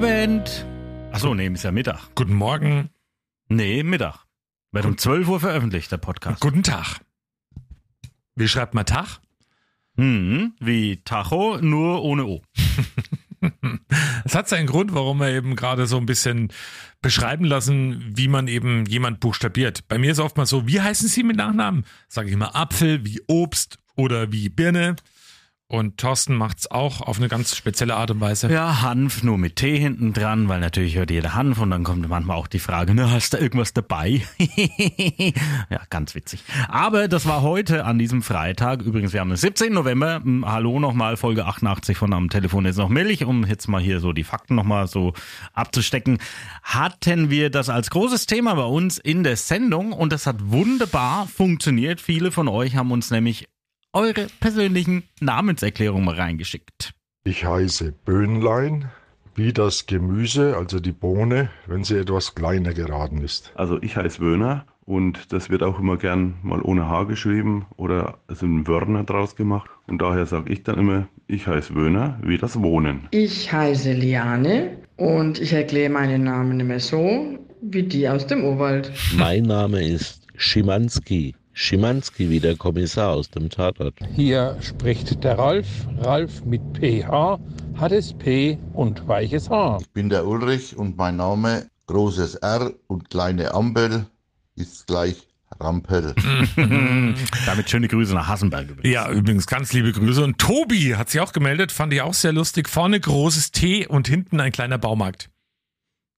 Abend. Achso, nee, ist ja Mittag. Guten Morgen, Nee, Mittag. Wird um 12 Uhr veröffentlicht, der Podcast. guten Tag. Wie schreibt man Tag? Hm, wie Tacho, nur ohne O. Es hat seinen Grund, warum wir eben gerade so ein bisschen beschreiben lassen, wie man eben jemand buchstabiert. Bei mir ist oftmals so, wie heißen Sie mit Nachnamen? Sage ich immer Apfel, wie Obst oder wie Birne. Und Thorsten macht's auch auf eine ganz spezielle Art und Weise. Ja, Hanf nur mit T hinten dran, weil natürlich hört jeder Hanf und dann kommt manchmal auch die Frage, na, hast du irgendwas dabei? ja, ganz witzig. Aber das war heute an diesem Freitag. Übrigens, wir haben den 17. November. Hm, Hallo nochmal, Folge 88 von Am Telefon ist noch Milch, um jetzt mal hier so die Fakten nochmal so abzustecken. Hatten wir das als großes Thema bei uns in der Sendung und das hat wunderbar funktioniert. Viele von euch haben uns nämlich eure persönlichen Namenserklärungen mal reingeschickt. Ich heiße Böhnlein, wie das Gemüse, also die Bohne, wenn sie etwas kleiner geraten ist. Also ich heiße Wöhner und das wird auch immer gern mal ohne H geschrieben oder es sind Wörner draus gemacht. Und daher sage ich dann immer, ich heiße Wöhner, wie das Wohnen. Ich heiße Liane und ich erkläre meinen Namen immer so wie die aus dem Urwald. Mein Name ist Schimanski. Schimanski wie der Kommissar aus dem Tatort. Hier spricht der Ralf. Ralf mit PH, hartes P und weiches H. Ich bin der Ulrich und mein Name großes R und kleine Ampel ist gleich Rampel. Damit schöne Grüße nach Hassenberg übrigens. Ja, übrigens ganz liebe Grüße. Und Tobi hat sich auch gemeldet, fand ich auch sehr lustig. Vorne großes T und hinten ein kleiner Baumarkt.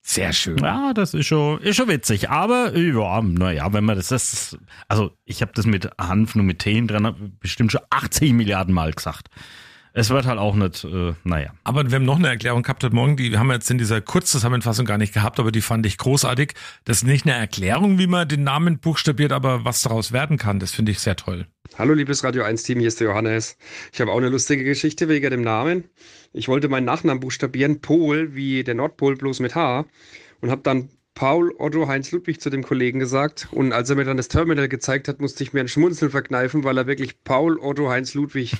Sehr schön. Ja, das ist schon, ist schon witzig. Aber ja, naja, wenn man das ist, also ich habe das mit Hanf nur mit T dran bestimmt schon 80 Milliarden Mal gesagt. Es wird halt auch nicht, äh, naja. Aber wir haben noch eine Erklärung gehabt heute Morgen, die haben wir jetzt in dieser Kurzzusammenfassung gar nicht gehabt, aber die fand ich großartig. Das ist nicht eine Erklärung, wie man den Namen buchstabiert, aber was daraus werden kann, das finde ich sehr toll. Hallo liebes Radio 1 Team, hier ist der Johannes. Ich habe auch eine lustige Geschichte wegen dem Namen. Ich wollte meinen Nachnamen buchstabieren, Pol, wie der Nordpol bloß mit H und habe dann Paul Otto Heinz Ludwig zu dem Kollegen gesagt und als er mir dann das Terminal gezeigt hat, musste ich mir ein Schmunzeln verkneifen, weil er wirklich Paul Otto Heinz Ludwig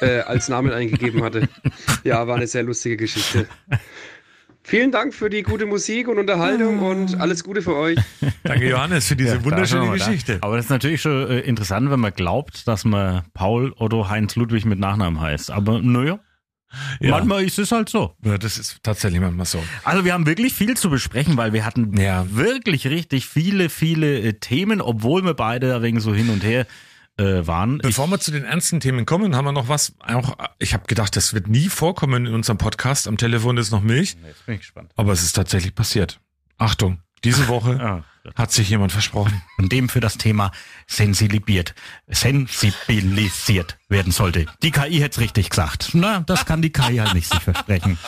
äh, als Namen eingegeben hatte. Ja, war eine sehr lustige Geschichte. Vielen Dank für die gute Musik und Unterhaltung und alles Gute für euch. Danke Johannes für diese Ja, wunderschöne mal da. Geschichte. Aber das ist natürlich schon äh, interessant, wenn man glaubt, dass man Paul Otto Heinz Ludwig mit Nachnamen heißt. Aber naja, Ja. manchmal ist es halt so. Ja, das ist tatsächlich manchmal so. Also wir haben wirklich viel zu besprechen, weil wir hatten Ja. wirklich richtig viele, viele äh, Themen, obwohl wir beide ein wenig so hin und her äh, waren. Bevor wir zu den ernsten Themen kommen, haben wir noch was. Auch ich habe gedacht, das wird nie vorkommen in unserem Podcast. Am Telefon ist noch Milch, Jetzt bin ich gespannt. aber es ist tatsächlich passiert. Achtung, diese Woche Hat sich jemand versprochen. und dem für das Thema sensibilisiert, sensibilisiert werden sollte. Die KI hätte es richtig gesagt. Na, das kann die KI halt nicht sich versprechen.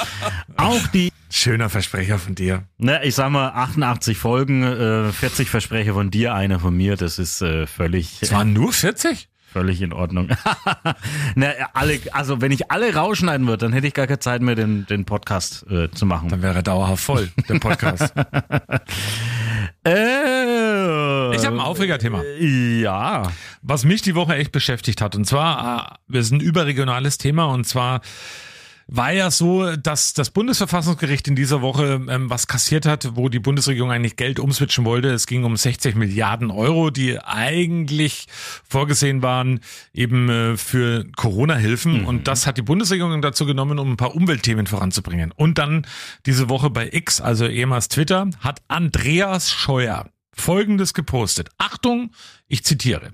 Auch die, Schöner Versprecher von dir. na, ich sag mal, 88 Folgen, äh, 40 Versprecher von dir, einer von mir, das ist äh, völlig, Es waren nur 40? völlig in Ordnung. na, alle, also wenn ich alle rausschneiden würde, dann hätte ich gar keine Zeit mehr, den, den Podcast äh, zu machen. Dann wäre er dauerhaft voll, der Podcast. Äh, Ich habe ein Aufregerthema. Ja. was mich die Woche echt beschäftigt hat. Und zwar, äh, wir sind ein überregionales Thema und zwar war ja so, dass das Bundesverfassungsgericht in dieser Woche ähm, was kassiert hat, wo die Bundesregierung eigentlich Geld umswitchen wollte. Es ging um 60 Milliarden Euro, die eigentlich vorgesehen waren eben äh, für Corona-Hilfen. Und das hat die Bundesregierung dazu genommen, um ein paar Umweltthemen voranzubringen. Und dann diese Woche bei X, also ehemals Twitter, hat Andreas Scheuer Folgendes gepostet. Achtung, ich zitiere.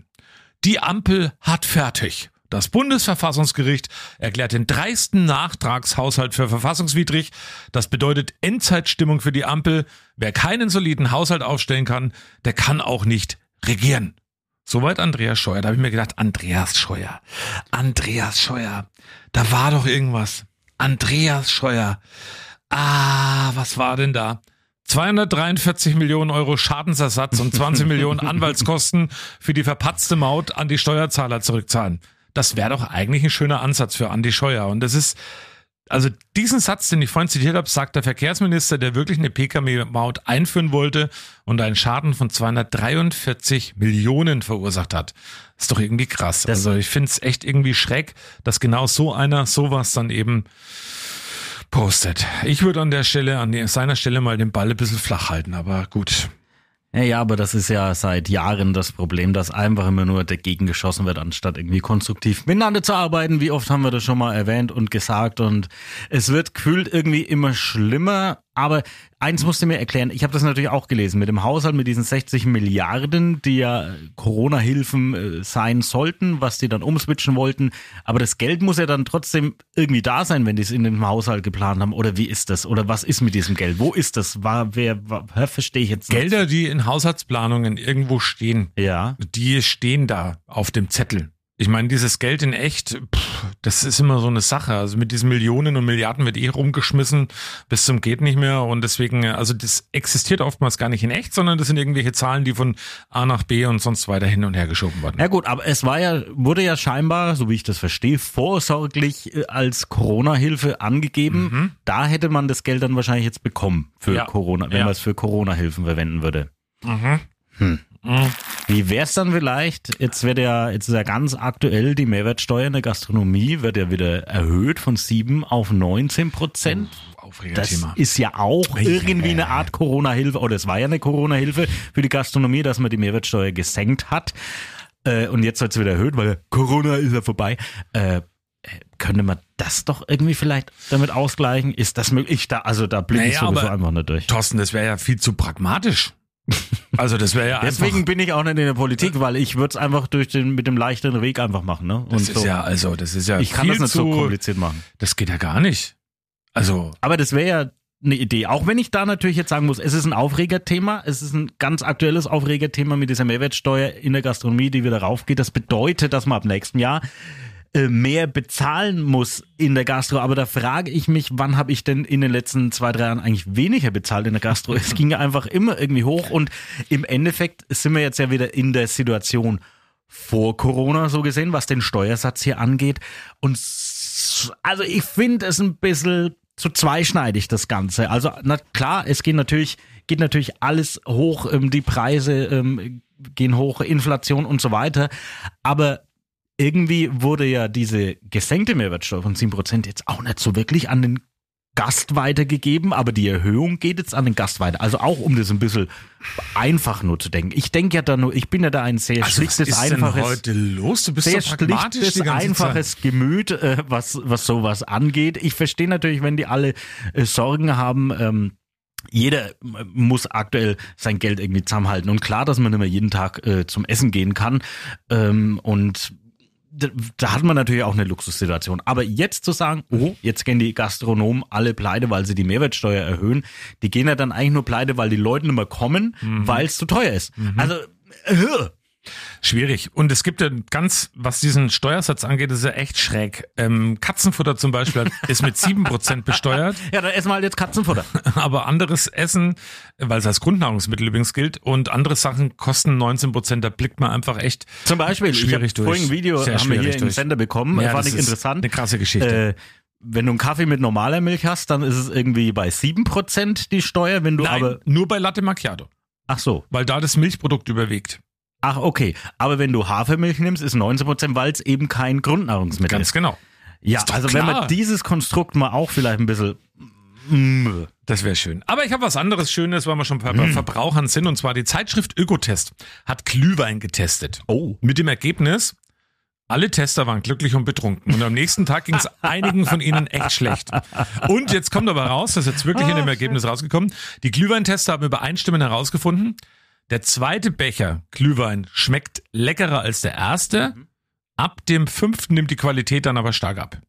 Die Ampel hat fertig. Das Bundesverfassungsgericht erklärt den dreisten Nachtragshaushalt für verfassungswidrig. Das bedeutet Endzeitstimmung für die Ampel. Wer keinen soliden Haushalt aufstellen kann, der kann auch nicht regieren. Soweit Andreas Scheuer. Da habe ich mir gedacht, Andreas Scheuer. Andreas Scheuer. Da war doch irgendwas. Andreas Scheuer. Ah, was war denn da? 243 Millionen Euro Schadensersatz und 20 Millionen Anwaltskosten für die verpatzte Maut an die Steuerzahler zurückzahlen. Das wäre doch eigentlich ein schöner Ansatz für Andi Scheuer. Und das ist, also diesen Satz, den ich vorhin zitiert habe, sagt der Verkehrsminister, der wirklich eine Pkw-Maut einführen wollte und einen Schaden von 243 Millionen verursacht hat. ist doch irgendwie krass. also ich finde es echt irgendwie schräg, dass genau so einer sowas dann eben postet. Ich würde an der Stelle, an seiner Stelle mal den Ball ein bisschen flach halten, aber gut. Ja, aber das ist ja seit Jahren das Problem, dass einfach immer nur dagegen geschossen wird, anstatt irgendwie konstruktiv miteinander zu arbeiten. Wie oft haben wir das schon mal erwähnt und gesagt und es wird gefühlt irgendwie immer schlimmer. Aber eins musst du mir erklären, ich habe das natürlich auch gelesen, mit dem Haushalt, mit diesen 60 Milliarden, die ja Corona-Hilfen äh, sein sollten, was die dann umswitchen wollten. Aber das Geld muss ja dann trotzdem irgendwie da sein, wenn die es in dem Haushalt geplant haben. Oder wie ist das? Oder was ist mit diesem Geld? Wo ist das? War, wer, verstehe ich jetzt nicht. Gelder, die in Haushaltsplanungen irgendwo stehen, ja. die stehen da auf dem Zettel. Ich meine, dieses Geld in echt, pff, das ist immer so eine Sache. Also mit diesen Millionen und Milliarden wird eh rumgeschmissen bis zum geht nicht mehr. Und deswegen, also das existiert oftmals gar nicht in echt, sondern das sind irgendwelche Zahlen, die von A nach B und sonst weiter hin und her geschoben wurden. Ja gut, aber es war ja, wurde ja scheinbar, so wie ich das verstehe, vorsorglich äh, als Corona-Hilfe angegeben. Da hätte man das Geld dann wahrscheinlich jetzt bekommen für Ja. Corona, wenn Ja. man es für Corona-Hilfen verwenden würde. Mhm. Hm. Wie wär's dann vielleicht? Jetzt wird ja, jetzt ist ja ganz aktuell die Mehrwertsteuer in der Gastronomie wird ja wieder erhöht von 7 auf 19 Prozent. Das Aufregerthema. ist ja auch irgendwie eine Art Corona-Hilfe, oder es war ja eine Corona-Hilfe für die Gastronomie, dass man die Mehrwertsteuer gesenkt hat. Äh, und jetzt wird es wieder erhöht, weil Corona ist ja vorbei. Äh, äh, könnte man das doch irgendwie vielleicht damit ausgleichen? Ist das möglich? Da, also da blicke ich Naja, sowieso aber- einfach nicht durch. Thorsten, das wäre ja viel zu pragmatisch. Also das wäre ja Deswegen einfach. bin ich auch nicht in der Politik, weil ich würde es einfach durch den mit dem leichteren Weg einfach machen. Ne? Das Und ist so. ja, also, das ist ja ich kann viel das nicht zu, so kompliziert machen. Das geht ja gar nicht. Also, Aber das wäre ja eine Idee. Auch wenn ich da natürlich jetzt sagen muss, es ist ein Aufregerthema, es ist ein ganz aktuelles Aufregerthema mit dieser Mehrwertsteuer in der Gastronomie, die wieder raufgeht. Das bedeutet, dass man ab nächstem Jahr äh, mehr bezahlen muss in der Gastro. Aber da frage ich mich, wann habe ich denn in den letzten zwei, drei Jahren eigentlich weniger bezahlt in der Gastro? Es ging ja einfach immer irgendwie hoch und im Endeffekt sind wir jetzt ja wieder in der Situation vor Corona so gesehen, was den Steuersatz hier angeht. Und also ich finde es ein bisschen zu zweischneidig, das Ganze. Also na klar, es geht natürlich, geht natürlich alles hoch, ähm, die Preise ähm, gehen hoch, Inflation und so weiter. Aber irgendwie wurde ja diese gesenkte Mehrwertsteuer von 7% jetzt auch nicht so wirklich an den Gast weitergegeben, aber die Erhöhung geht jetzt an den Gast weiter. Also auch um das ein bisschen einfach nur zu denken. Ich denke ja da nur, ich bin ja da ein sehr also was schlichtes, ist denn einfaches heute los? Du bist sehr so schlichtes, einfaches Gemüt, äh, was, was sowas angeht. Ich verstehe natürlich, wenn die alle äh, Sorgen haben, ähm, jeder äh, muss aktuell sein Geld irgendwie zusammenhalten. Und klar, dass man nicht mehr jeden Tag äh, zum Essen gehen kann. Ähm, und da hat man natürlich auch eine Luxussituation. Aber jetzt zu sagen, oh, jetzt gehen die Gastronomen alle pleite, weil sie die Mehrwertsteuer erhöhen, die gehen ja dann eigentlich nur pleite, weil die Leute nicht mehr kommen, weil es zu teuer ist. Also, äh, Schwierig. Und es gibt ja ganz, was diesen Steuersatz angeht, ist ja echt schräg. Ähm, Katzenfutter zum Beispiel ist mit 7% besteuert, ja, dann essen wir halt jetzt Katzenfutter. aber anderes Essen, weil es als Grundnahrungsmittel übrigens gilt, und andere Sachen kosten 19%. Da blickt man einfach echt Zum Beispiel, ich schwierig habe durch. vorhin ein Video, Sehr haben wir hier im durch. Sender bekommen, Ja, fand ich interessant. Eine krasse Geschichte. Äh, wenn du einen Kaffee mit normaler Milch hast, dann ist es irgendwie bei 7% die Steuer, wenn du Nein, aber. nur bei Latte Macchiato, Ach so. weil da das Milchprodukt überwiegt. Ach, okay. Aber wenn du Hafermilch nimmst, ist 19%, weil es eben kein Grundnahrungsmittel Ganz genau. Ja, also wenn man dieses Konstrukt mal auch vielleicht ein bisschen. Mm, Das wäre schön. Aber ich habe was anderes Schönes, weil wir schon bei Mhm. Verbrauchern sind. Und zwar die Zeitschrift Ökotest hat Glühwein getestet. Oh. Mit dem Ergebnis, alle Tester waren glücklich und betrunken. Und am nächsten Tag ging es einigen von ihnen echt schlecht. Und jetzt kommt aber raus, das ist jetzt wirklich in dem Ergebnis rausgekommen, die Glühweintester haben übereinstimmend herausgefunden, der zweite Becher Glühwein schmeckt leckerer als der erste. Ab dem fünften nimmt die Qualität dann aber stark ab.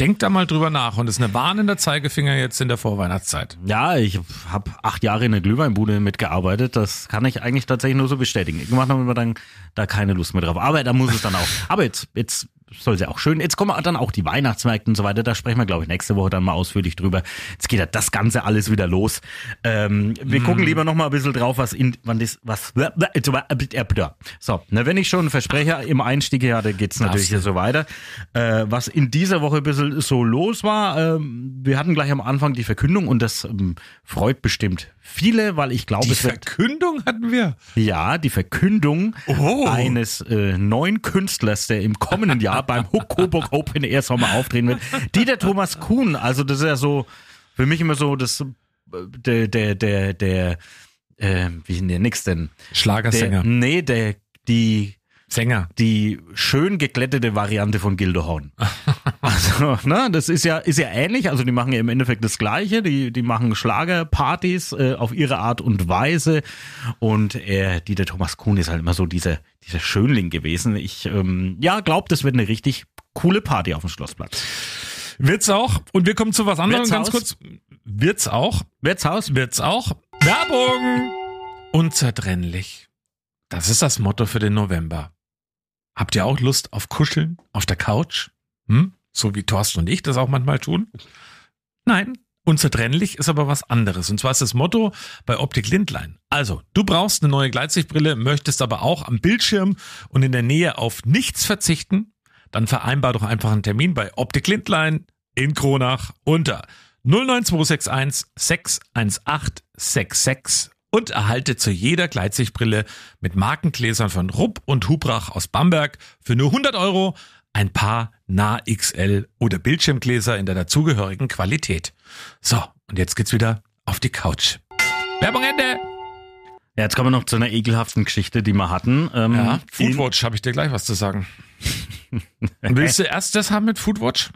Denkt da mal drüber nach und ist eine warnender Zeigefinger jetzt in der Vorweihnachtszeit. Ja, ich habe acht Jahre in der Glühweinbude mitgearbeitet. Das kann ich eigentlich tatsächlich nur so bestätigen. Irgendwann haben wir dann da keine Lust mehr drauf. Aber da muss es dann auch. Aber jetzt, jetzt soll sie auch schön. Jetzt kommen dann auch die Weihnachtsmärkte und so weiter. Da sprechen wir, glaube ich, nächste Woche dann mal ausführlich drüber. Jetzt geht ja das Ganze alles wieder los. Ähm, wir gucken lieber noch mal ein bisschen drauf, was in, wann das, was, so, na, wenn ich schon verspreche im Einstieg, ja, da geht's natürlich hier so weiter. Äh, was in dieser Woche ein bisschen so los war, ähm, wir hatten gleich am Anfang die Verkündung und das ähm, freut bestimmt viele, weil ich glaube, Die es wird Verkündung hatten wir. ja, die Verkündung Oh. eines äh, neuen Künstlers, der im kommenden Jahr beim Huck Coburg Open Air Sommer auftreten wird. Dieter Thomas Kuhn, also das ist ja so für mich immer so das äh, der der der der äh, wie der nix denn? Schlagersänger. Der, nee, der die Sänger. die schön geglättete Variante von Gildo Horn. Also, ne, das ist ja, ist ja ähnlich. Also, die machen ja im Endeffekt das Gleiche. Die, die machen Schlagerpartys äh, auf ihre Art und Weise. Und er, Dieter Thomas Kuhn ist halt immer so dieser, dieser Schönling gewesen. Ich, ähm, ja, glaube, das wird eine richtig coole Party auf dem Schlossplatz. Wird's auch. Und wir kommen zu was anderem ganz Wirtshaus. kurz. Wird's auch. Wirtshaus? Wird's auch. Werbung. Unzertrennlich. Das ist das Motto für den November. Habt ihr auch Lust auf Kuscheln auf der Couch? Hm? So wie Thorsten und ich das auch manchmal tun? Nein. Unzertrennlich ist aber was anderes. Und zwar ist das Motto bei Optik Lindlein. Also, du brauchst eine neue Gleitsichtbrille, möchtest aber auch am Bildschirm und in der Nähe auf nichts verzichten? Dann vereinbar doch einfach einen Termin bei Optik Lindlein in Kronach unter 09261 61866 und erhalte zu jeder Gleitsichtbrille mit Markengläsern von Rupp und Hubrach aus Bamberg für nur 100 Euro ein paar Nah XL oder Bildschirmgläser in der dazugehörigen Qualität. So, und jetzt geht's wieder auf die Couch. Werbung Ende! Ja, jetzt kommen wir noch zu einer ekelhaften Geschichte, die wir hatten. Ähm, Ja, Foodwatch habe ich dir gleich was zu sagen. Willst du erst das haben mit Foodwatch?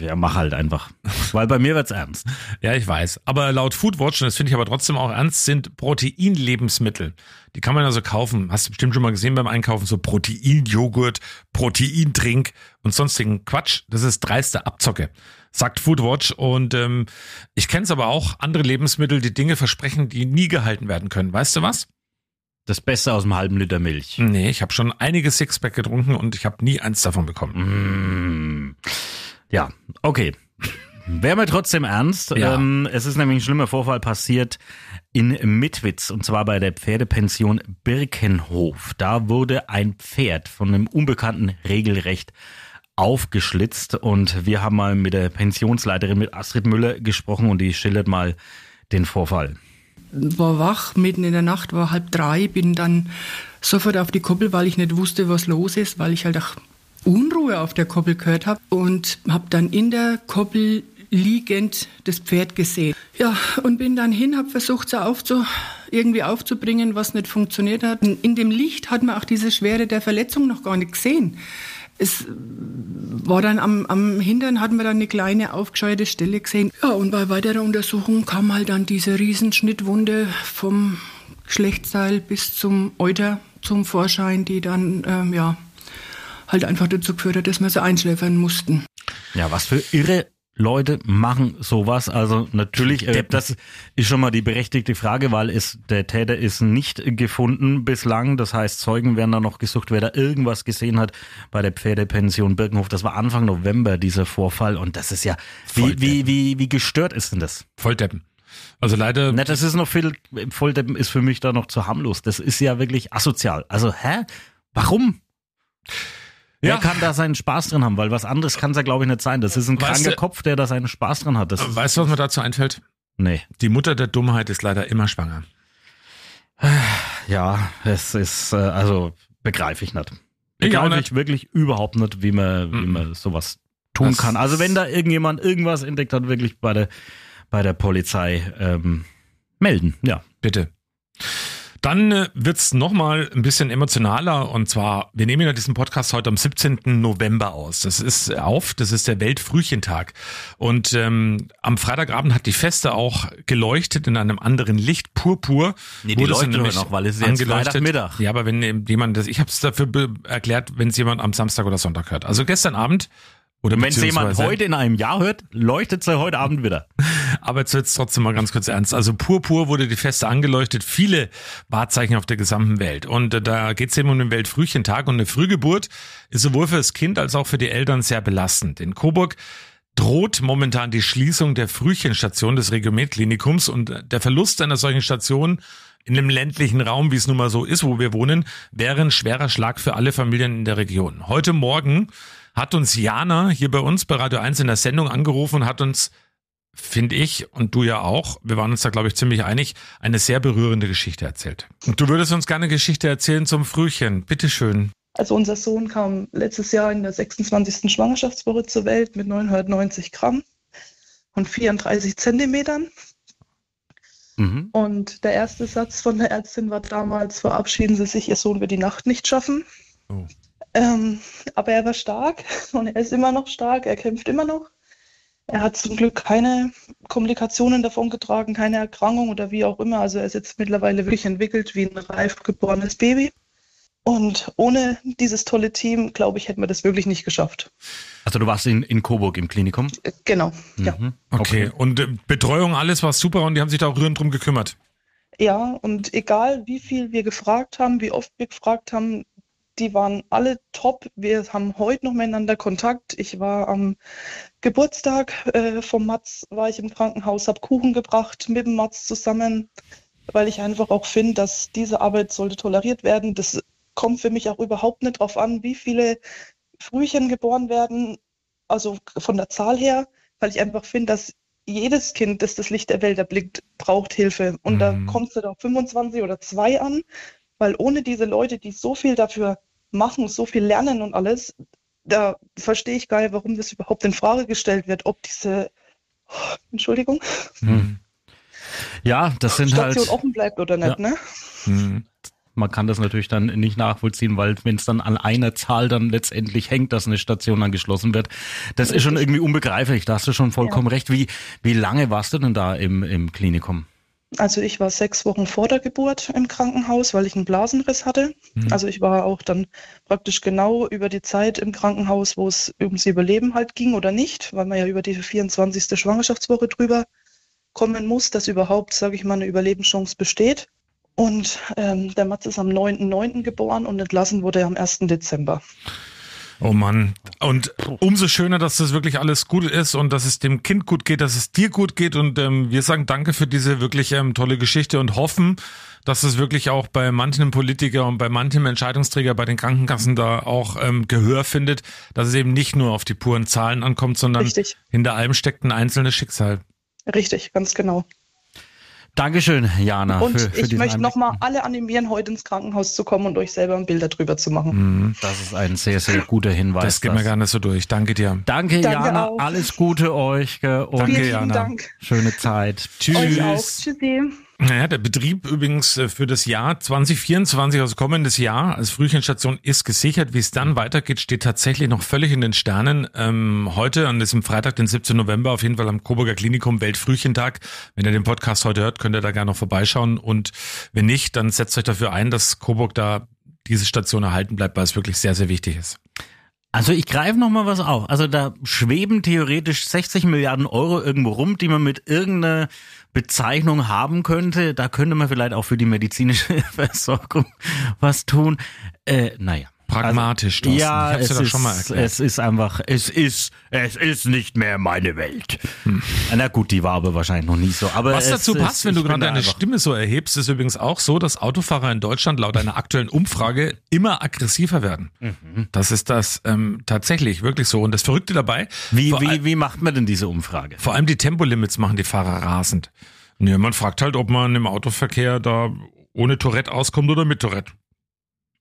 Ja, mach halt einfach. Weil bei mir wird's ernst. Ja, ich weiß. Aber laut Foodwatch, und das finde ich aber trotzdem auch ernst, sind Proteinlebensmittel. Die kann man also kaufen. Hast du bestimmt schon mal gesehen beim Einkaufen, so Proteinjoghurt, Proteindrink und sonstigen Quatsch. Das ist dreiste Abzocke, sagt Foodwatch. Und ähm, ich kenne es aber auch, andere Lebensmittel, die Dinge versprechen, die nie gehalten werden können. Weißt du was? Das Beste aus einem halben Liter Milch. Nee, ich habe schon einige Sixpack getrunken und ich habe nie eins davon bekommen. Mm. Ja, okay. Wäre mir trotzdem ernst. Ja. Ähm, es ist nämlich ein schlimmer Vorfall passiert in Mitwitz und zwar bei der Pferdepension Birkenhof. Da wurde ein Pferd von einem Unbekannten regelrecht aufgeschlitzt und wir haben mal mit der Pensionsleiterin mit Astrid Müller gesprochen und die schildert mal den Vorfall. war wach, mitten in der Nacht, war halb drei, bin dann sofort auf die Koppel, weil ich nicht wusste, was los ist, weil ich halt auch Unruhe auf der Koppel gehört habe und habe dann in der Koppel liegend das Pferd gesehen. Ja, und bin dann hin, habe versucht, so aufzu, irgendwie aufzubringen, was nicht funktioniert hat. In dem Licht hat man auch diese Schwere der Verletzung noch gar nicht gesehen. Es war dann am, am Hintern, hatten wir dann eine kleine aufgescheuerte Stelle gesehen. Ja, und bei weiterer Untersuchung kam halt dann diese Riesenschnittwunde vom Geschlechtsteil bis zum Euter zum Vorschein, die dann, ähm, ja, halt einfach dazu geführt hat, dass wir sie einschläfern mussten. Ja, was für irre Leute machen sowas. Also natürlich, äh, das ist schon mal die berechtigte Frage, weil es der Täter ist nicht gefunden bislang. Das heißt, Zeugen werden da noch gesucht, wer da irgendwas gesehen hat bei der Pferdepension Birkenhof. Das war Anfang November dieser Vorfall und das ist ja wie wie wie wie gestört ist denn das? Volldeppen. Also leider. Na, das ist noch viel Volldeppen ist für mich da noch zu harmlos. Das ist ja wirklich asozial. Also hä? Warum? Wer Ja. kann da seinen Spaß drin haben? Weil was anderes kann es ja, glaube ich, nicht sein. Das ist ein Weißt kranker du- Kopf, der da seinen Spaß dran hat. Das Weißt du, was mir dazu einfällt? Nee. Die Mutter der Dummheit ist leider immer schwanger. Ja, es ist, äh, also begreife ich nicht. Ich Begreife nicht. ich wirklich überhaupt nicht, wie man, wie man sowas tun Das- kann. Also wenn da irgendjemand irgendwas entdeckt hat, wirklich bei der, bei der Polizei ähm, melden. Ja. Bitte. Dann äh, wird's noch mal ein bisschen emotionaler und zwar, wir nehmen ja diesen Podcast heute am 17. November aus. Das ist auf, das ist der Weltfrühchentag. Und ähm, am Freitagabend hat die Feste auch geleuchtet in einem anderen Licht, purpur. Nee, die leuchtet nämlich noch, weil es ist jetzt. Freitagmittag. Ja, aber wenn jemand das, ich habe es dafür erklärt, wenn es jemand am Samstag oder Sonntag hört. Also gestern Abend Oder wenn es jemand heute in einem Jahr hört, leuchtet sie heute Abend wieder. Aber jetzt wird's trotzdem mal ganz kurz ernst. Also purpur wurde die Feste angeleuchtet, viele Wahrzeichen auf der gesamten Welt. Und äh, da geht's eben um den Weltfrühchentag. Und eine Frühgeburt ist sowohl für das Kind als auch für die Eltern sehr belastend. In Coburg droht momentan die Schließung der Frühchenstation des Regiomed-Klinikums und äh, der Verlust einer solchen Station in einem ländlichen Raum, wie es nun mal so ist, wo wir wohnen, wäre ein schwerer Schlag für alle Familien in der Region. Heute Morgen hat uns Jana hier bei uns bei Radio 1 in der Sendung angerufen und hat uns finde ich, und du ja auch, wir waren uns da, glaube ich, ziemlich einig, eine sehr berührende Geschichte erzählt. Und du würdest uns gerne eine Geschichte erzählen zum Frühchen. Bitteschön. Also unser Sohn kam letztes Jahr in der 26. Schwangerschaftswoche zur Welt mit 990 Gramm und 34 Zentimetern. Mhm. Und der erste Satz von der Ärztin war damals, verabschieden Sie sich, Ihr Sohn wird die Nacht nicht schaffen. Oh. Ähm, aber er war stark und er ist immer noch stark, er kämpft immer noch. Er hat zum Glück keine Komplikationen davon getragen, keine Erkrankung oder wie auch immer. Also er ist jetzt mittlerweile wirklich entwickelt wie ein reif geborenes Baby. Und ohne dieses tolle Team, glaube ich, hätten wir das wirklich nicht geschafft. Also du warst in, in Coburg im Klinikum? Genau, ja. Mhm. Okay. Und äh, Betreuung, alles war super und die haben sich da auch rührend drum gekümmert. Ja, und egal wie viel wir gefragt haben, wie oft wir gefragt haben, die waren alle top. Wir haben heute noch miteinander Kontakt. Ich war am Geburtstag äh, vom Mats, war ich im Krankenhaus, habe Kuchen gebracht mit dem Mats zusammen, weil ich einfach auch finde, dass diese Arbeit sollte toleriert werden. Das kommt für mich auch überhaupt nicht drauf an, wie viele Frühchen geboren werden, also von der Zahl her, weil ich einfach finde, dass jedes Kind, das das Licht der Welt erblickt, braucht Hilfe. Und da kommt es nicht auf 25 oder 2 an, weil ohne diese Leute, die so viel dafür machen, so viel lernen und alles, da verstehe ich gar nicht, warum das überhaupt in Frage gestellt wird, ob diese, Entschuldigung, Mhm. Ja, das sind Station halt. offen bleibt oder nicht, Ja. ne? Man kann das natürlich dann nicht nachvollziehen, weil wenn es dann an einer Zahl dann letztendlich hängt, dass eine Station dann geschlossen wird, das ist schon irgendwie unbegreiflich. Da hast du schon vollkommen recht. Wie, wie lange warst du denn da im, im Klinikum? Also ich war sechs Wochen vor der Geburt im Krankenhaus, weil ich einen Blasenriss hatte. Mhm. Also ich war auch dann praktisch genau über die Zeit im Krankenhaus, wo es ums Überleben halt ging oder nicht, weil man ja über die 24. Schwangerschaftswoche drüber kommen muss, dass überhaupt, sage ich mal, eine Überlebenschance besteht. Und ähm, der Mats ist am 9.9. geboren und entlassen wurde er am 1. Dezember. Oh Mann. Und umso schöner, dass das wirklich alles gut ist und dass es dem Kind gut geht, dass es dir gut geht. Und ähm, wir sagen danke für diese wirklich ähm, tolle Geschichte und hoffen, dass es wirklich auch bei manchen Politiker und bei manchen Entscheidungsträger bei den Krankenkassen da auch ähm, Gehör findet, dass es eben nicht nur auf die puren Zahlen ankommt, sondern Richtig. hinter allem steckt ein einzelnes Schicksal. Richtig, ganz genau. Dankeschön, Jana. und für, für ich möchte nochmal alle animieren, heute ins Krankenhaus zu kommen und euch selber ein Bild darüber zu machen. Mhm. Das ist ein sehr, sehr guter Hinweis. Das geht mir gerne so durch. Danke dir. Danke, Danke Jana. auch. Alles Gute euch. Und Danke, Jana. Dank. Schöne Zeit. Euch auch. Tschüss. Tschüssi. Naja, der Betrieb übrigens äh, für das Jahr 2024, also kommendes Jahr, als Frühchenstation ist gesichert. Wie es dann weitergeht, steht tatsächlich noch völlig in den Sternen. Ähm, heute, an diesem Freitag, den 17. November, auf jeden Fall am Coburger Klinikum Weltfrühchentag. Wenn ihr den Podcast heute hört, könnt ihr da gerne noch vorbeischauen. Und wenn nicht, dann setzt euch dafür ein, dass Coburg da diese Station erhalten bleibt, weil es wirklich sehr, sehr wichtig ist. Also ich greife noch mal was auf. Also da schweben theoretisch 60 Milliarden Euro irgendwo rum, die man mit irgendeiner Bezeichnung haben könnte. Da könnte man vielleicht auch für die medizinische Versorgung was tun. Äh, naja. Pragmatisch, Thorsten. Ja, es doch ist, schon mal erklärt. es ist einfach, es ist, es ist nicht mehr meine Welt. Hm. Na gut, die war aber wahrscheinlich noch nie so. Aber Was es dazu passt, wenn du gerade deine Stimme so erhebst, ist übrigens auch so, dass Autofahrer in Deutschland laut einer aktuellen Umfrage immer aggressiver werden. Mhm. Das ist das ähm, tatsächlich wirklich so. Und das Verrückte dabei, Wie, wie, wie macht man denn diese Umfrage? vor allem die Tempolimits machen die Fahrer rasend. Nee, man fragt halt, ob man im Autoverkehr da ohne Tourette auskommt oder mit Tourette.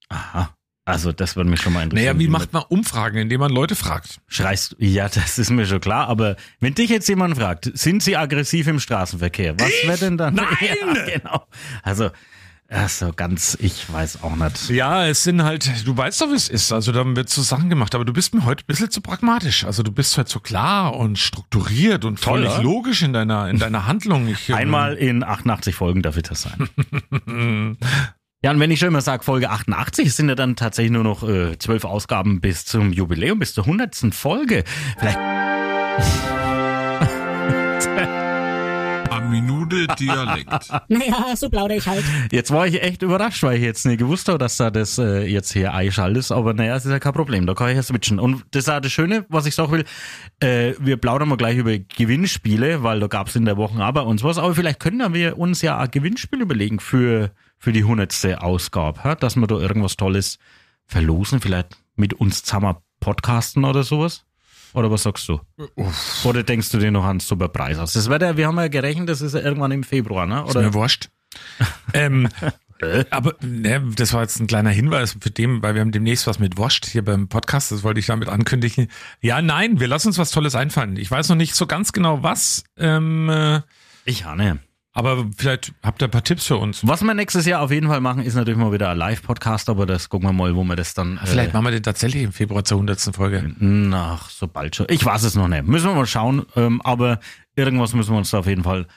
Aha. Also das würde mich schon mal interessieren. Naja, wie macht man Umfragen, indem man Leute fragt? Schreist? Ja, das ist mir schon klar. Aber wenn dich jetzt jemand fragt, sind Sie aggressiv im Straßenverkehr? Was wäre denn dann? Nein! Ja, genau. Also, ach so ganz, ich weiß auch nicht. Ja, es sind halt, du weißt doch, wie es ist. Also da wird so Sachen gemacht, aber du bist mir heute ein bisschen zu pragmatisch. Also du bist halt so klar und strukturiert und Toll, völlig logisch in deiner, in deiner Handlung. Ich, ähm, Einmal in 88 Folgen darf ich das sein. Ja, und wenn ich schon immer sage Folge 88, es sind ja dann tatsächlich nur noch äh, zwölf Ausgaben bis zum Jubiläum, bis zur hundertsten Folge. Vielleicht. Eine Minute Dialekt. Naja, so plaudere ich halt. Jetzt war ich echt überrascht, weil ich jetzt nicht gewusst habe, dass da das äh, jetzt hier einschaltet ist. Aber naja, es ist ja kein Problem, da kann ich ja switchen. Und das ist auch das Schöne, was ich sagen will, äh, wir plaudern mal gleich über Gewinnspiele, weil da gab es in der Woche aber uns was. Aber vielleicht können wir uns ja ein Gewinnspiel überlegen für, für die hundertste Ausgabe, dass wir da irgendwas Tolles verlosen, vielleicht mit uns zusammen podcasten oder sowas. Oder was sagst du? Oder denkst du dir noch an super Preis aus? Das wird ja, wir haben ja gerechnet, das ist ja irgendwann im Februar, ne? Ist Oder? mir wurscht. ähm, aber ne, das war jetzt ein kleiner Hinweis für dem, weil wir haben demnächst was mit Wurst hier beim Podcast, das wollte ich damit ankündigen. Ja, nein, wir lassen uns was Tolles einfallen. Ich weiß noch nicht so ganz genau was. Ähm, äh, ich ahne. Aber vielleicht habt ihr ein paar Tipps für uns. Was wir nächstes Jahr auf jeden Fall machen, ist natürlich mal wieder ein Live-Podcast, aber das gucken wir mal, wo wir das dann. Vielleicht machen wir den tatsächlich im Februar zur 100. Folge. Ach, so bald schon. Ich weiß es noch nicht. Müssen wir mal schauen. Ähm, aber irgendwas müssen wir uns da auf jeden Fall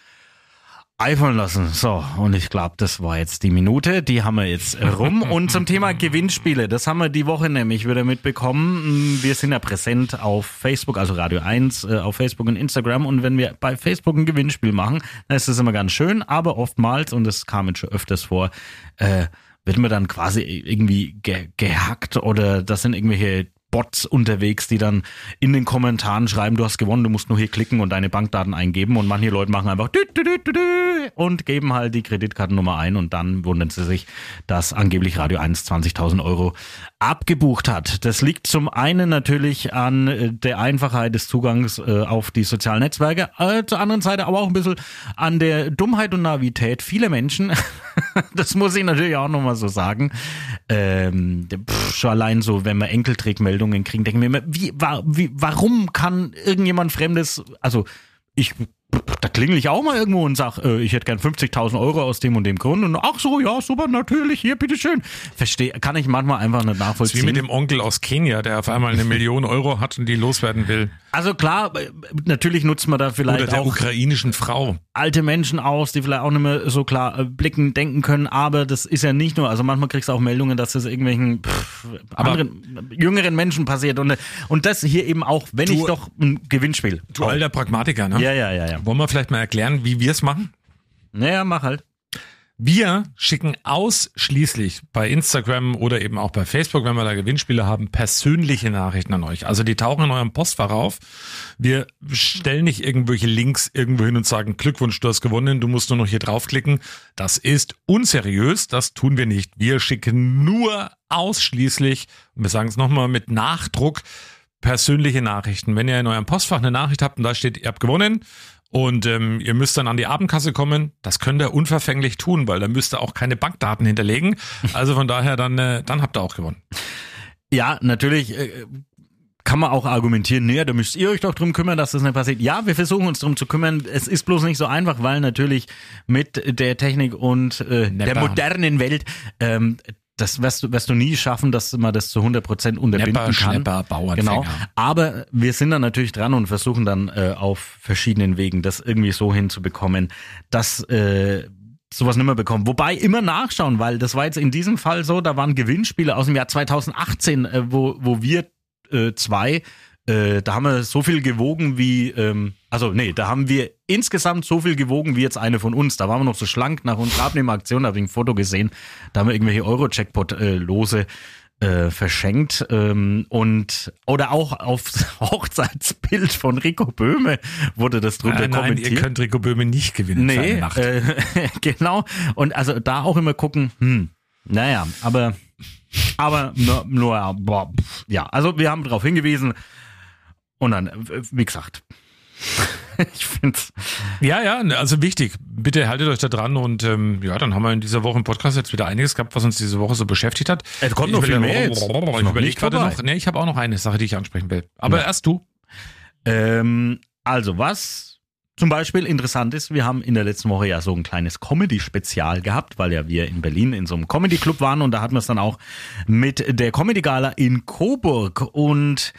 eifern lassen. So, und ich glaube, das war jetzt die Minute. Die haben wir jetzt rum. Und zum Thema Gewinnspiele, das haben wir die Woche nämlich wieder mitbekommen. Wir sind ja präsent auf Facebook, also Radio 1, äh, auf Facebook und Instagram. Und wenn wir bei Facebook ein Gewinnspiel machen, dann ist das immer ganz schön. Aber oftmals, und das kam jetzt schon öfters vor, äh, wird man dann quasi irgendwie ge gehackt oder das sind irgendwelche Bots unterwegs, die dann in den Kommentaren schreiben, du hast gewonnen, du musst nur hier klicken und deine Bankdaten eingeben und manche Leute machen einfach und geben halt die Kreditkartennummer ein und dann wundern sie sich, dass angeblich Radio 1 20.000 Euro abgebucht hat. Das liegt zum einen natürlich an äh, der Einfachheit des Zugangs äh, auf die sozialen Netzwerke, äh, zur anderen Seite aber auch ein bisschen an der Dummheit und Navität vieler Menschen. das muss ich natürlich auch nochmal so sagen. Ähm, pff, schon allein so, wenn wir Enkelträgmeldungen kriegen, denken wir immer, wie, wa, wie, warum kann irgendjemand Fremdes, also ich da klingel ich auch mal irgendwo und sag, äh, ich hätte gern 50.000 Euro aus dem und dem Grund. Und ach so, ja, super, natürlich, hier, bitteschön. Verstehe, kann ich manchmal einfach nicht nachvollziehen. wie mit dem Onkel aus Kenia, der auf einmal eine Million Euro hat und die loswerden will. Also klar, äh, natürlich nutzt man da vielleicht Oder der auch ukrainischen Frau. alte Menschen aus, die vielleicht auch nicht mehr so klar äh, blicken, denken können, aber das ist ja nicht nur, also manchmal kriegst du auch Meldungen, dass das irgendwelchen pff, anderen, jüngeren Menschen passiert und, und das hier eben auch, wenn Du- ich doch ein Gewinnspiel. Du alter Pragmatiker, ne? Ja, ja, ja, ja. Wollen wir vielleicht mal erklären, wie wir es machen? Naja, mach halt. Wir schicken ausschließlich bei Instagram oder eben auch bei Facebook, wenn wir da Gewinnspiele haben, persönliche Nachrichten an euch. Also die tauchen in eurem Postfach auf. Wir stellen nicht irgendwelche Links irgendwo hin und sagen, Glückwunsch, du hast gewonnen, du musst nur noch hier draufklicken. Das ist unseriös, das tun wir nicht. Wir schicken nur ausschließlich, und wir sagen es nochmal mit Nachdruck, persönliche Nachrichten. Wenn ihr in eurem Postfach eine Nachricht habt und da steht, ihr habt gewonnen, und ähm, ihr müsst dann an die Abendkasse kommen. Das könnt ihr unverfänglich tun, weil da müsst ihr auch keine Bankdaten hinterlegen. Also von daher, dann, äh, dann habt ihr auch gewonnen. Ja, natürlich äh, kann man auch argumentieren, naja, da müsst ihr euch doch drum kümmern, dass das nicht passiert. Ja, wir versuchen uns drum zu kümmern. Es ist bloß nicht so einfach, weil natürlich mit der Technik und äh, der modernen Welt ähm, das wirst du, wirst du nie schaffen, dass man das zu 100% unterbinden Nepper, kann. Schlepper, Bauernfänger. Genau. Aber wir sind dann natürlich dran und versuchen dann äh, auf verschiedenen Wegen das irgendwie so hinzubekommen, dass äh, sowas nicht mehr bekommen. Wobei immer nachschauen, weil das war jetzt in diesem Fall so, da waren Gewinnspiele aus dem Jahr 2018, äh, wo, wo wir äh, zwei, äh, da haben wir so viel gewogen wie, ähm, also nee, da haben wir insgesamt so viel gewogen wie jetzt eine von uns. Da waren wir noch so schlank nach unserer Abnehmeraktion, da habe ich ein Foto gesehen, da haben wir irgendwelche Euro-Jackpot-Lose äh, verschenkt ähm, und oder auch aufs Hochzeitsbild von Rico Böhme wurde das drunter Äh, nein, kommentiert. ihr könnt Rico Böhme nicht gewinnen. Nee, äh, genau. Und also da auch immer gucken, hm, naja, aber, aber nur, nur ja, also wir haben darauf hingewiesen und dann, äh, wie gesagt, ich find's, Ja, ja, also wichtig. Bitte haltet euch da dran und ähm, ja, dann haben wir in dieser Woche im Podcast jetzt wieder einiges gehabt, was uns diese Woche so beschäftigt hat. Es kommt Ich noch viel mehr jetzt. Ich überlege gerade noch. Nee, ich habe auch noch eine Sache, die ich ansprechen will. Aber Ja. erst du. ähm, also was zum Beispiel interessant ist, wir haben in der letzten Woche ja so ein kleines Comedy-Spezial gehabt, weil ja wir in Berlin in so einem Comedy-Club waren und da hatten wir es dann auch mit der Comedy-Gala in Coburg und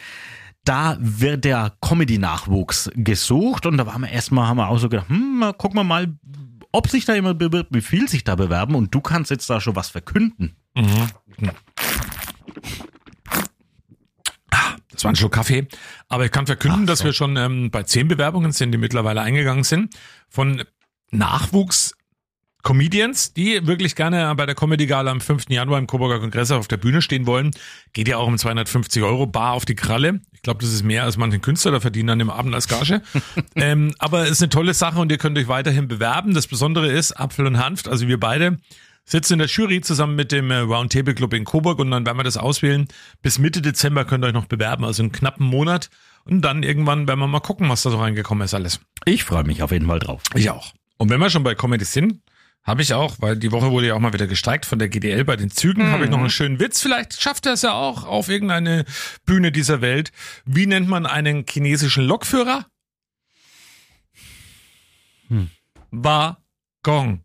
da wird der Comedy-Nachwuchs gesucht und da waren wir erstmal, haben wir auch so gedacht, hm, mal gucken wir mal, ob sich da jemand bewirbt, wie viel sich da bewerben und du kannst jetzt da schon was verkünden. Mhm. Ah, Das war ein Schluck Kaffee. Aber ich kann verkünden, dass wir schon ähm, bei zehn Bewerbungen sind, die mittlerweile eingegangen sind. Von Nachwuchs-Comedians, die wirklich gerne bei der Comedy Gala am 5. Januar im Coburger Kongress auf der Bühne stehen wollen. Geht ja auch um 250 Euro bar auf die Kralle. Ich glaube, das ist mehr als manchen Künstler da verdienen an dem Abend als Gage. ähm, aber es ist eine tolle Sache und ihr könnt euch weiterhin bewerben. Das Besondere ist Apfel und Hanft, also wir beide sitzen in der Jury zusammen mit dem äh, Roundtable Club in Coburg und dann werden wir das auswählen. Bis Mitte Dezember könnt ihr euch noch bewerben, also einen knappen Monat. Und dann irgendwann werden wir mal gucken, was da so reingekommen ist alles. Ich freue mich auf jeden Fall drauf. Ich auch. Und wenn wir schon bei Comedy sind, habe ich auch, weil die Woche wurde ja auch mal wieder gestreikt von der GDL bei den Zügen, Mhm. habe ich noch einen schönen Witz. Vielleicht schafft er es ja auch auf irgendeine Bühne dieser Welt. Wie nennt man einen chinesischen Lokführer? Hm. Waggon.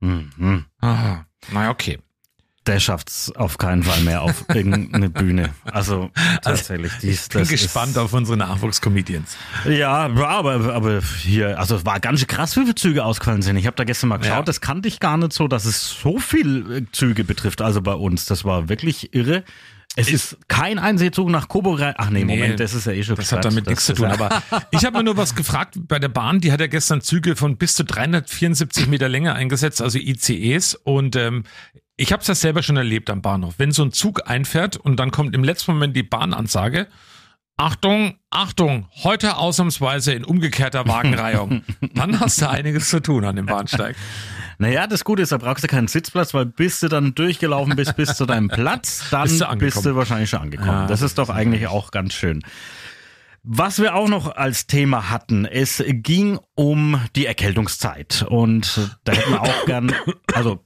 Mhm. Aha. Na okay. Der schafft's auf keinen Fall mehr auf irgendeine Bühne. Also tatsächlich. dies- Ich bin das gespannt ist, auf unsere Nachwuchscomedians. Ja, aber, aber hier, also es war ganz schön krass, wie viele Züge ausgefallen sind. Ich habe da gestern mal geschaut, Ja. das kannte ich gar nicht so, dass es so viel äh, Züge betrifft. Also bei uns, das war wirklich irre. Es ist kein Einseezug nach Coburg rein. Ach nee, Nee, Moment, das ist ja eh schon Das hat gesperrt. damit nichts zu ist tun. Aber ich habe mir nur was gefragt bei der Bahn. Die hat ja gestern Züge von bis zu 374 Meter Länge eingesetzt, also ICEs. Und ähm, ich habe es ja selber schon erlebt am Bahnhof. Wenn so ein Zug einfährt und dann kommt im letzten Moment die Bahnansage. Achtung, Achtung, heute ausnahmsweise in umgekehrter Wagenreihung. Dann hast du einiges zu tun an dem Bahnsteig. Naja, das Gute ist, da brauchst du keinen Sitzplatz, weil bis du dann durchgelaufen bist bis zu deinem Platz, dann Bist bist du du, angekommen. wahrscheinlich schon angekommen. Ja, das ist doch eigentlich auch ganz schön. Was wir auch noch als Thema hatten, es ging um die Erkältungszeit. Und da hätten wir auch gern, also,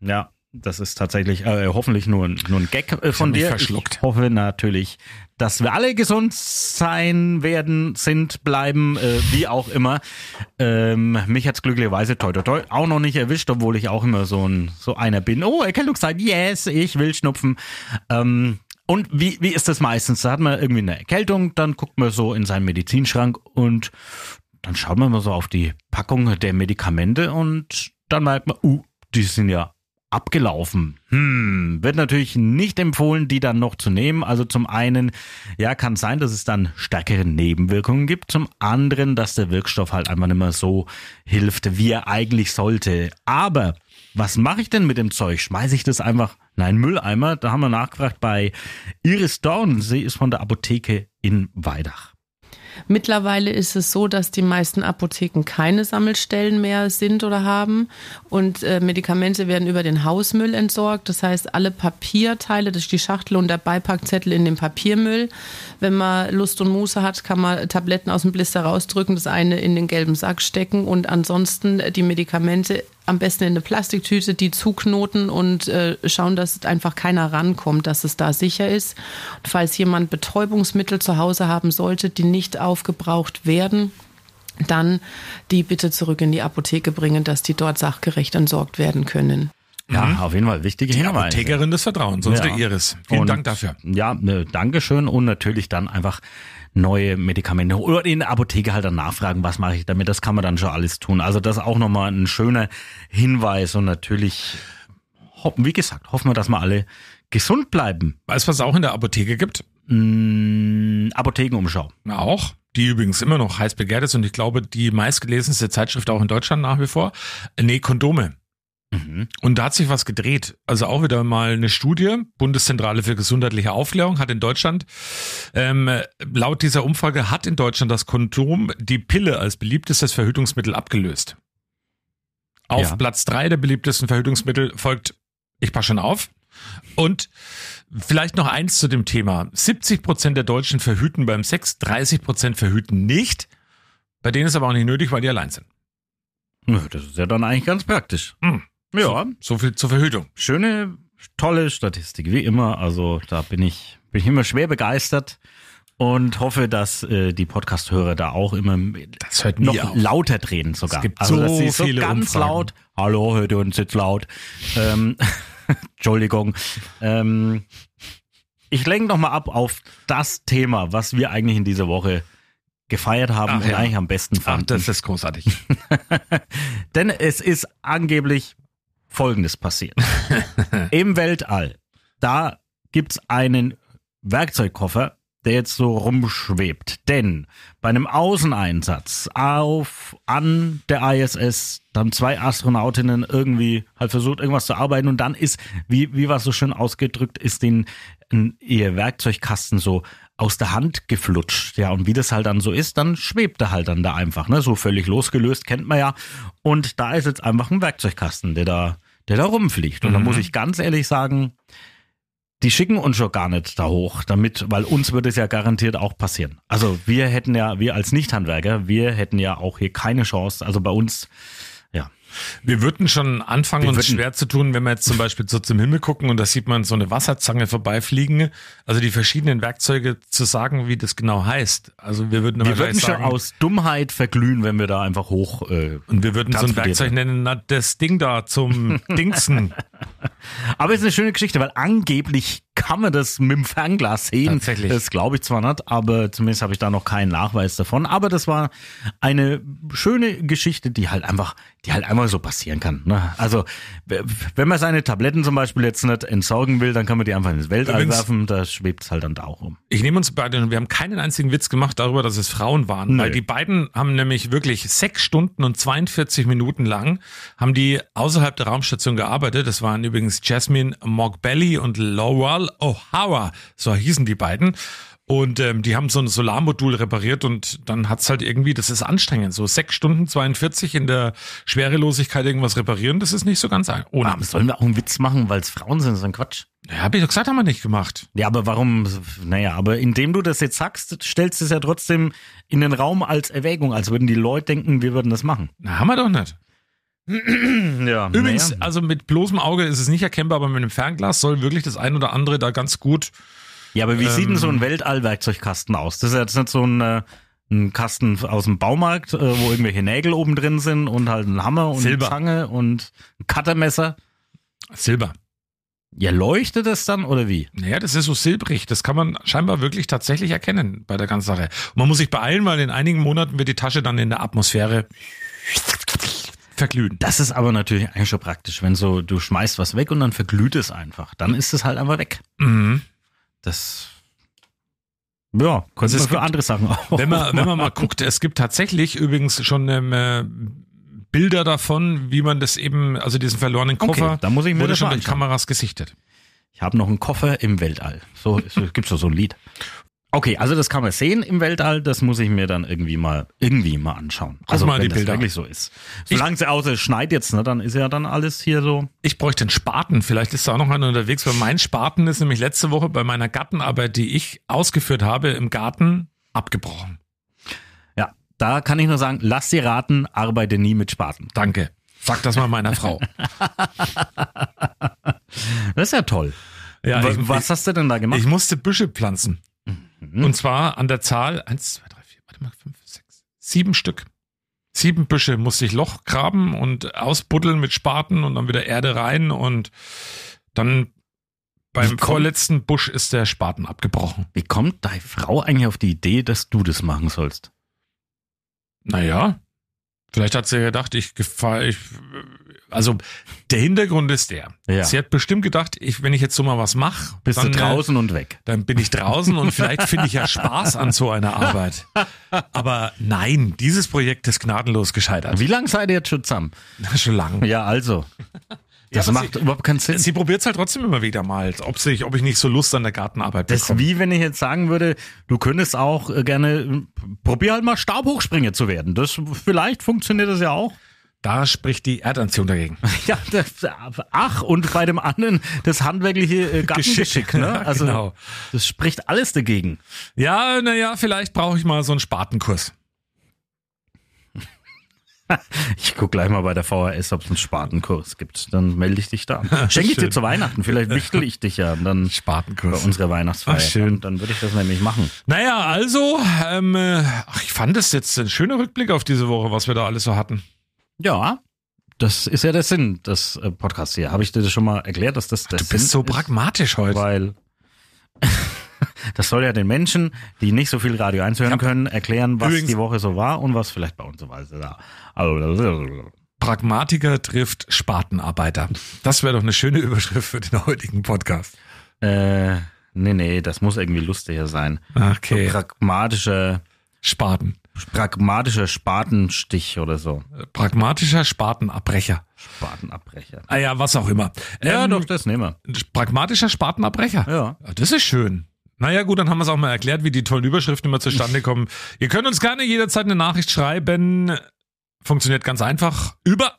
ja, das ist tatsächlich äh, hoffentlich nur, ein- nur ein Gag äh, von dir. verschluckt. Ich hoffe natürlich, dass wir alle gesund sein werden, sind, bleiben, äh, wie auch immer. Ähm, mich hat's glücklicherweise toi, toi, toi auch noch nicht erwischt, obwohl ich auch immer so ein so einer bin. Oh, Erkältungszeit, yes, ich will schnupfen. Ähm, und wie, wie ist das meistens? Da hat man irgendwie eine Erkältung, dann guckt man so in seinen Medizinschrank und dann schaut man mal so auf die Packung der Medikamente und dann merkt man, uh, die sind ja abgelaufen. Hm, wird natürlich nicht empfohlen, die dann noch zu nehmen. Also zum einen, ja, kann sein, dass es dann stärkere Nebenwirkungen gibt. Zum anderen, dass der Wirkstoff halt einfach nicht mehr so hilft, wie er eigentlich sollte. Aber was mache ich denn mit dem Zeug? Schmeiße ich das einfach in einen Mülleimer? Da haben wir nachgefragt bei Iris Dorn. Sie ist von der Apotheke in Weidach. Mittlerweile ist es so, dass die meisten Apotheken keine Sammelstellen mehr sind oder haben und äh, Medikamente werden über den Hausmüll entsorgt. Das heißt, alle Papierteile, das ist die Schachtel und der Beipackzettel in den Papiermüll. Wenn man Lust und Muße hat, kann man Tabletten aus dem Blister rausdrücken, das eine in den gelben Sack stecken und ansonsten äh, die Medikamente am besten in eine Plastiktüte, die zuknoten und äh, schauen, dass einfach keiner rankommt, dass es da sicher ist. Und falls jemand Betäubungsmittel zu Hause haben sollte, die nicht aufgebraucht werden, dann die bitte zurück in die Apotheke bringen, dass die dort sachgerecht entsorgt werden können. Ja, auf jeden Fall wichtige Die Hinweise. Apothekerin des Vertrauens, unsere Ja. Iris. Vielen Und, Dank dafür. Ja, ne, Dankeschön und natürlich dann einfach neue Medikamente oder in der Apotheke halt dann nachfragen, was mache ich damit, das kann man dann schon alles tun. Also das ist auch nochmal ein schöner Hinweis und natürlich, wie gesagt, hoffen wir, dass wir alle gesund bleiben. Weißt du, was es auch in der Apotheke gibt? Mm, Apothekenumschau. Auch. Die übrigens immer noch heiß begehrt ist und ich glaube, die meistgelesenste Zeitschrift auch in Deutschland nach wie vor. Nee, Kondome. Und da hat sich was gedreht. Also auch wieder mal eine Studie, Bundeszentrale für gesundheitliche Aufklärung hat in Deutschland, ähm, laut dieser Umfrage hat in Deutschland das Kondom die Pille als beliebtestes Verhütungsmittel abgelöst. Auf Ja. Platz drei der beliebtesten Verhütungsmittel folgt, ich passe schon auf. Und vielleicht noch eins zu dem Thema. 70 Prozent der Deutschen verhüten beim Sex, 30 Prozent verhüten nicht. Bei denen ist aber auch nicht nötig, weil die allein sind. Das ist ja dann eigentlich ganz praktisch. Hm. Ja, So viel zur Verhütung. schöne, tolle Statistik, wie immer. Also da bin ich, bin ich immer schwer begeistert und hoffe, dass äh, die Podcast-Hörer da auch immer Das hört noch auf. lauter drehen sogar. Es gibt also, so dass sie so viele ganz Umfragen. laut, hallo, hört ihr uns jetzt laut. Ähm, Entschuldigung. Ähm, ich lenke noch mal ab auf das Thema, was wir eigentlich in dieser Woche gefeiert haben Ach und ja. eigentlich am besten Ach, fanden. das ist großartig. Denn es ist angeblich Folgendes passiert. Im Weltall, da gibt's einen Werkzeugkoffer, der jetzt so rumschwebt. Denn bei einem Außeneinsatz auf an der ISS, da haben zwei Astronautinnen irgendwie halt versucht, irgendwas zu arbeiten und dann ist, wie, wie war es so schön ausgedrückt, ist den ihr Werkzeugkasten so aus der Hand geflutscht. Ja, und wie das halt dann so ist, dann schwebt er halt dann da einfach, ne? So völlig losgelöst, kennt man ja. Und da ist jetzt einfach ein Werkzeugkasten, der da, der da rumfliegt. Und da Mhm. muss ich ganz ehrlich sagen, die schicken uns schon gar nicht da hoch, damit, weil uns würde es ja garantiert auch passieren. Also wir hätten ja, wir als Nichthandwerker, wir hätten ja auch hier keine Chance. Also bei uns. Wir würden schon anfangen, Wir uns würden- schwer zu tun, wenn wir jetzt zum Beispiel so zum Himmel gucken und da sieht man so eine Wasserzange vorbeifliegen. Also die verschiedenen Werkzeuge zu sagen, wie das genau heißt. Also wir würden Wir würden gleich schon sagen, aus Dummheit verglühen, wenn wir da einfach hoch. Äh, und wir würden so ein Werkzeug nennen, na, das Ding da zum Dingsen. Aber es ist eine schöne Geschichte, weil angeblich kann man das mit dem Fernglas sehen. Tatsächlich. Das glaube ich zwar nicht, aber zumindest habe ich da noch keinen Nachweis davon. Aber das war eine schöne Geschichte, die halt einfach, die halt einmal so passieren kann. Ne? Also wenn man seine Tabletten zum Beispiel jetzt nicht entsorgen will, dann kann man die einfach ins Weltall Übrigens- werfen. Da schwebt es halt dann da auch rum. Ich nehme uns beide, wir haben keinen einzigen Witz gemacht darüber, dass es Frauen waren, Nö. weil die beiden haben nämlich wirklich sechs Stunden und 42 Minuten lang haben die außerhalb der Raumstation gearbeitet. Das waren übrigens Jasmine Mogbelli und Laurel O'Hara, so hießen die beiden. Und ähm, die haben so ein Solarmodul repariert und dann hat's halt irgendwie, das ist anstrengend, so sechs Stunden 42 in der Schwerelosigkeit irgendwas reparieren, das ist nicht so ganz ohne. Aber sollen wir auch einen Witz machen, weil es Frauen sind? Das ist ein Quatsch. Ja, hab ich doch gesagt, haben wir nicht gemacht. Ja, aber warum? Naja, aber indem du das jetzt sagst, stellst du es ja trotzdem in den Raum als Erwägung, als würden die Leute denken, wir würden das machen. Na, haben wir doch nicht. Ja, Übrigens, naja. also mit bloßem Auge ist es nicht erkennbar, aber mit einem Fernglas soll wirklich das ein oder andere da ganz gut. Ja, aber wie sieht denn so ein ähm, Weltallwerkzeugkasten aus? Das ist jetzt nicht so ein, äh, ein Kasten aus dem Baumarkt, äh, wo irgendwelche Nägel oben drin sind und halt ein Hammer und Silber. eine Zange und ein Cuttermesser. Silber. Ja, leuchtet das dann oder wie? Naja, das ist so silbrig. Das kann man scheinbar wirklich tatsächlich erkennen bei der ganzen Sache. Und man muss sich beeilen, weil in einigen Monaten wird die Tasche dann in der Atmosphäre verglühen. Das ist aber natürlich eigentlich schon praktisch, wenn so du schmeißt was weg und dann verglüht es einfach. Dann ist es halt einfach weg. Mhm. Das ja, könnte Also es man für gibt- andere Sachen auch. Wenn man, wenn man mal guckt, es gibt tatsächlich übrigens schon ähm, äh, Bilder davon, wie man das eben, also diesen verlorenen Okay, Koffer, da muss ich mir wurde das schon anschauen. Kameras gesichtet. Ich habe noch einen Koffer im Weltall. So, so gibt's doch so ein Lied. Okay, also das kann man sehen im Weltall, das muss ich mir dann irgendwie mal irgendwie mal anschauen. also mal wenn die das Bilder wirklich so ist. Solange es außer es schneit jetzt, ne, dann ist ja dann alles hier so. Ich bräuchte einen Spaten. Vielleicht ist da auch noch einer unterwegs, weil mein Spaten ist nämlich letzte Woche bei meiner Gartenarbeit, die ich ausgeführt habe, im Garten abgebrochen. Ja, da kann ich nur sagen, lass sie raten, arbeite nie mit Spaten. Danke. Sag das mal meiner Frau. Das ist ja toll. Ja, Wa- ich- Was hast du denn da gemacht? Ich musste Büsche pflanzen. Und zwar an der Zahl eins, zwei, drei, vier, warte mal, fünf, sechs, sieben Stück. Sieben Büsche musste ich Loch graben und ausbuddeln mit Spaten und dann wieder Erde rein und dann beim vorletzten Busch ist der Spaten abgebrochen. Wie kommt deine Frau eigentlich auf die Idee, dass du das machen sollst? Naja, vielleicht hat sie gedacht, ich gefall, ich, also der Hintergrund ist der. Ja. Sie hat bestimmt gedacht, ich, wenn ich jetzt so mal was mache, Bist dann, du äh, draußen und weg? dann bin ich draußen und vielleicht finde ich ja Spaß an so einer Arbeit. Aber nein, dieses Projekt ist gnadenlos gescheitert. Wie lange seid ihr jetzt schon zusammen? Schon lang. Ja, also. Das aber macht sie- überhaupt keinen Sinn. Sie probiert es halt trotzdem immer wieder mal, ob, sich, ob ich nicht so Lust an der Gartenarbeit Das ist bekomme. wie wenn ich jetzt sagen würde, du könntest auch äh, gerne, äh, probier halt mal Stabhochspringer zu werden. Das, vielleicht funktioniert das ja auch. Da spricht die Erdanziehung dagegen. Ja, das, ach, und bei dem anderen das handwerkliche äh, Gartengeschick, ne? Also, Genau. das spricht alles dagegen. Ja, naja, vielleicht brauche ich mal so einen Spatenkurs. Ich guck gleich mal bei der VHS, ob es einen Spatenkurs gibt. Dann melde ich dich da. Schenke ich dir zu Weihnachten. Vielleicht wichtel ich dich ja dann Spatenkurs. bei unserer Weihnachtsfeier. Ach, schön. Dann würde ich das nämlich machen. Naja, also, ähm, äh, ach, ich fand es jetzt ein schöner Rückblick auf diese Woche, was wir da alles so hatten. Ja, das ist ja der Sinn des äh, Podcasts hier. Habe ich dir das schon mal erklärt, dass das der Du Sinn bist so ist? pragmatisch heute. Weil Das soll ja den Menschen, die nicht so viel Radio 1 hören können, erklären, was die Woche so war und was vielleicht bei uns so war. Also, Pragmatiker trifft Spatenarbeiter. Das wäre doch eine schöne Überschrift für den heutigen Podcast. äh, nee, nee, das muss irgendwie lustiger sein. Okay. So pragmatischer Spaten. Pragmatischer Spatenstich oder so. Pragmatischer Spatenabbrecher. Spatenabbrecher. Ah ja, was auch immer. Ja, Ähm, doch, das nehmen wir. Pragmatischer Spatenabbrecher. Ja. Das ist schön. Naja, gut, dann haben wir es auch mal erklärt, wie die tollen Überschriften immer zustande kommen. Ihr könnt uns gerne jederzeit eine Nachricht schreiben. Funktioniert ganz einfach über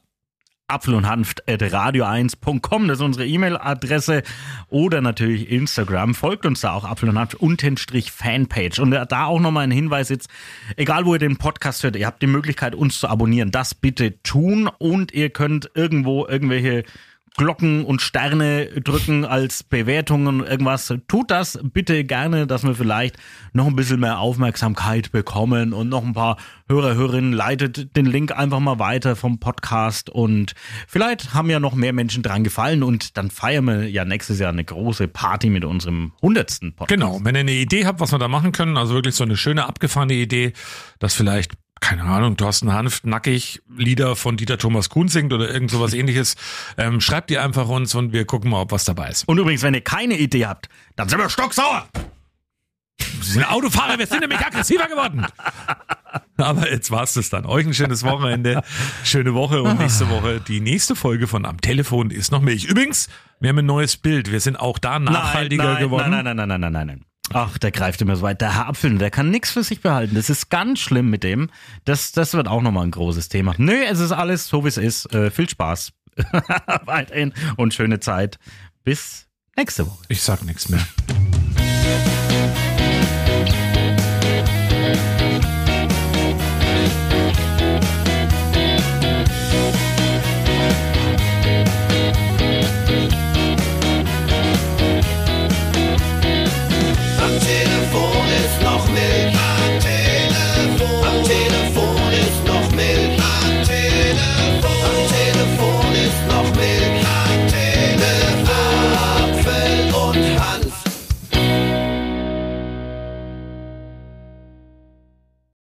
Apfel und Hanft at radio1.com, das ist unsere E-Mail-Adresse oder natürlich Instagram. Folgt uns da auch Apfel und Hanft untenstrich Fanpage. Und da auch nochmal ein Hinweis jetzt, egal wo ihr den Podcast hört, ihr habt die Möglichkeit uns zu abonnieren. Das bitte tun und ihr könnt irgendwo irgendwelche Glocken und Sterne drücken als Bewertungen und irgendwas. Tut das bitte gerne, dass wir vielleicht noch ein bisschen mehr Aufmerksamkeit bekommen und noch ein paar Hörer, Hörerinnen leitet den Link einfach mal weiter vom Podcast und vielleicht haben ja noch mehr Menschen dran gefallen und dann feiern wir ja nächstes Jahr eine große Party mit unserem hundertsten Podcast. Genau, wenn ihr eine Idee habt, was wir da machen können, also wirklich so eine schöne abgefahrene Idee, dass vielleicht, keine Ahnung, Thorsten Hanft nackig Lieder von Dieter Thomas Kuhn singt oder irgend sowas ähnliches, ähm, schreibt ihr einfach uns und wir gucken mal, ob was dabei ist. Und übrigens, wenn ihr keine Idee habt, dann sind wir stocksauer. Wir sind Autofahrer, wir sind nämlich aggressiver geworden. Aber jetzt war's das dann. Euch ein schönes Wochenende, schöne Woche und nächste Woche die nächste Folge von Am Telefon ist noch Milch. Übrigens, wir haben ein neues Bild. Wir sind auch da nachhaltiger nein, nein, geworden. Nein, nein, nein, nein, nein, nein, nein. Ach, der greift immer so weit. Der Herr Apfel, der kann nichts für sich behalten. Das ist ganz schlimm mit dem. Das, das wird auch nochmal ein großes Thema. Nö, es ist alles so, wie es ist. Äh, viel Spaß weiterhin und schöne Zeit. Bis nächste Woche. Ich sag nichts mehr.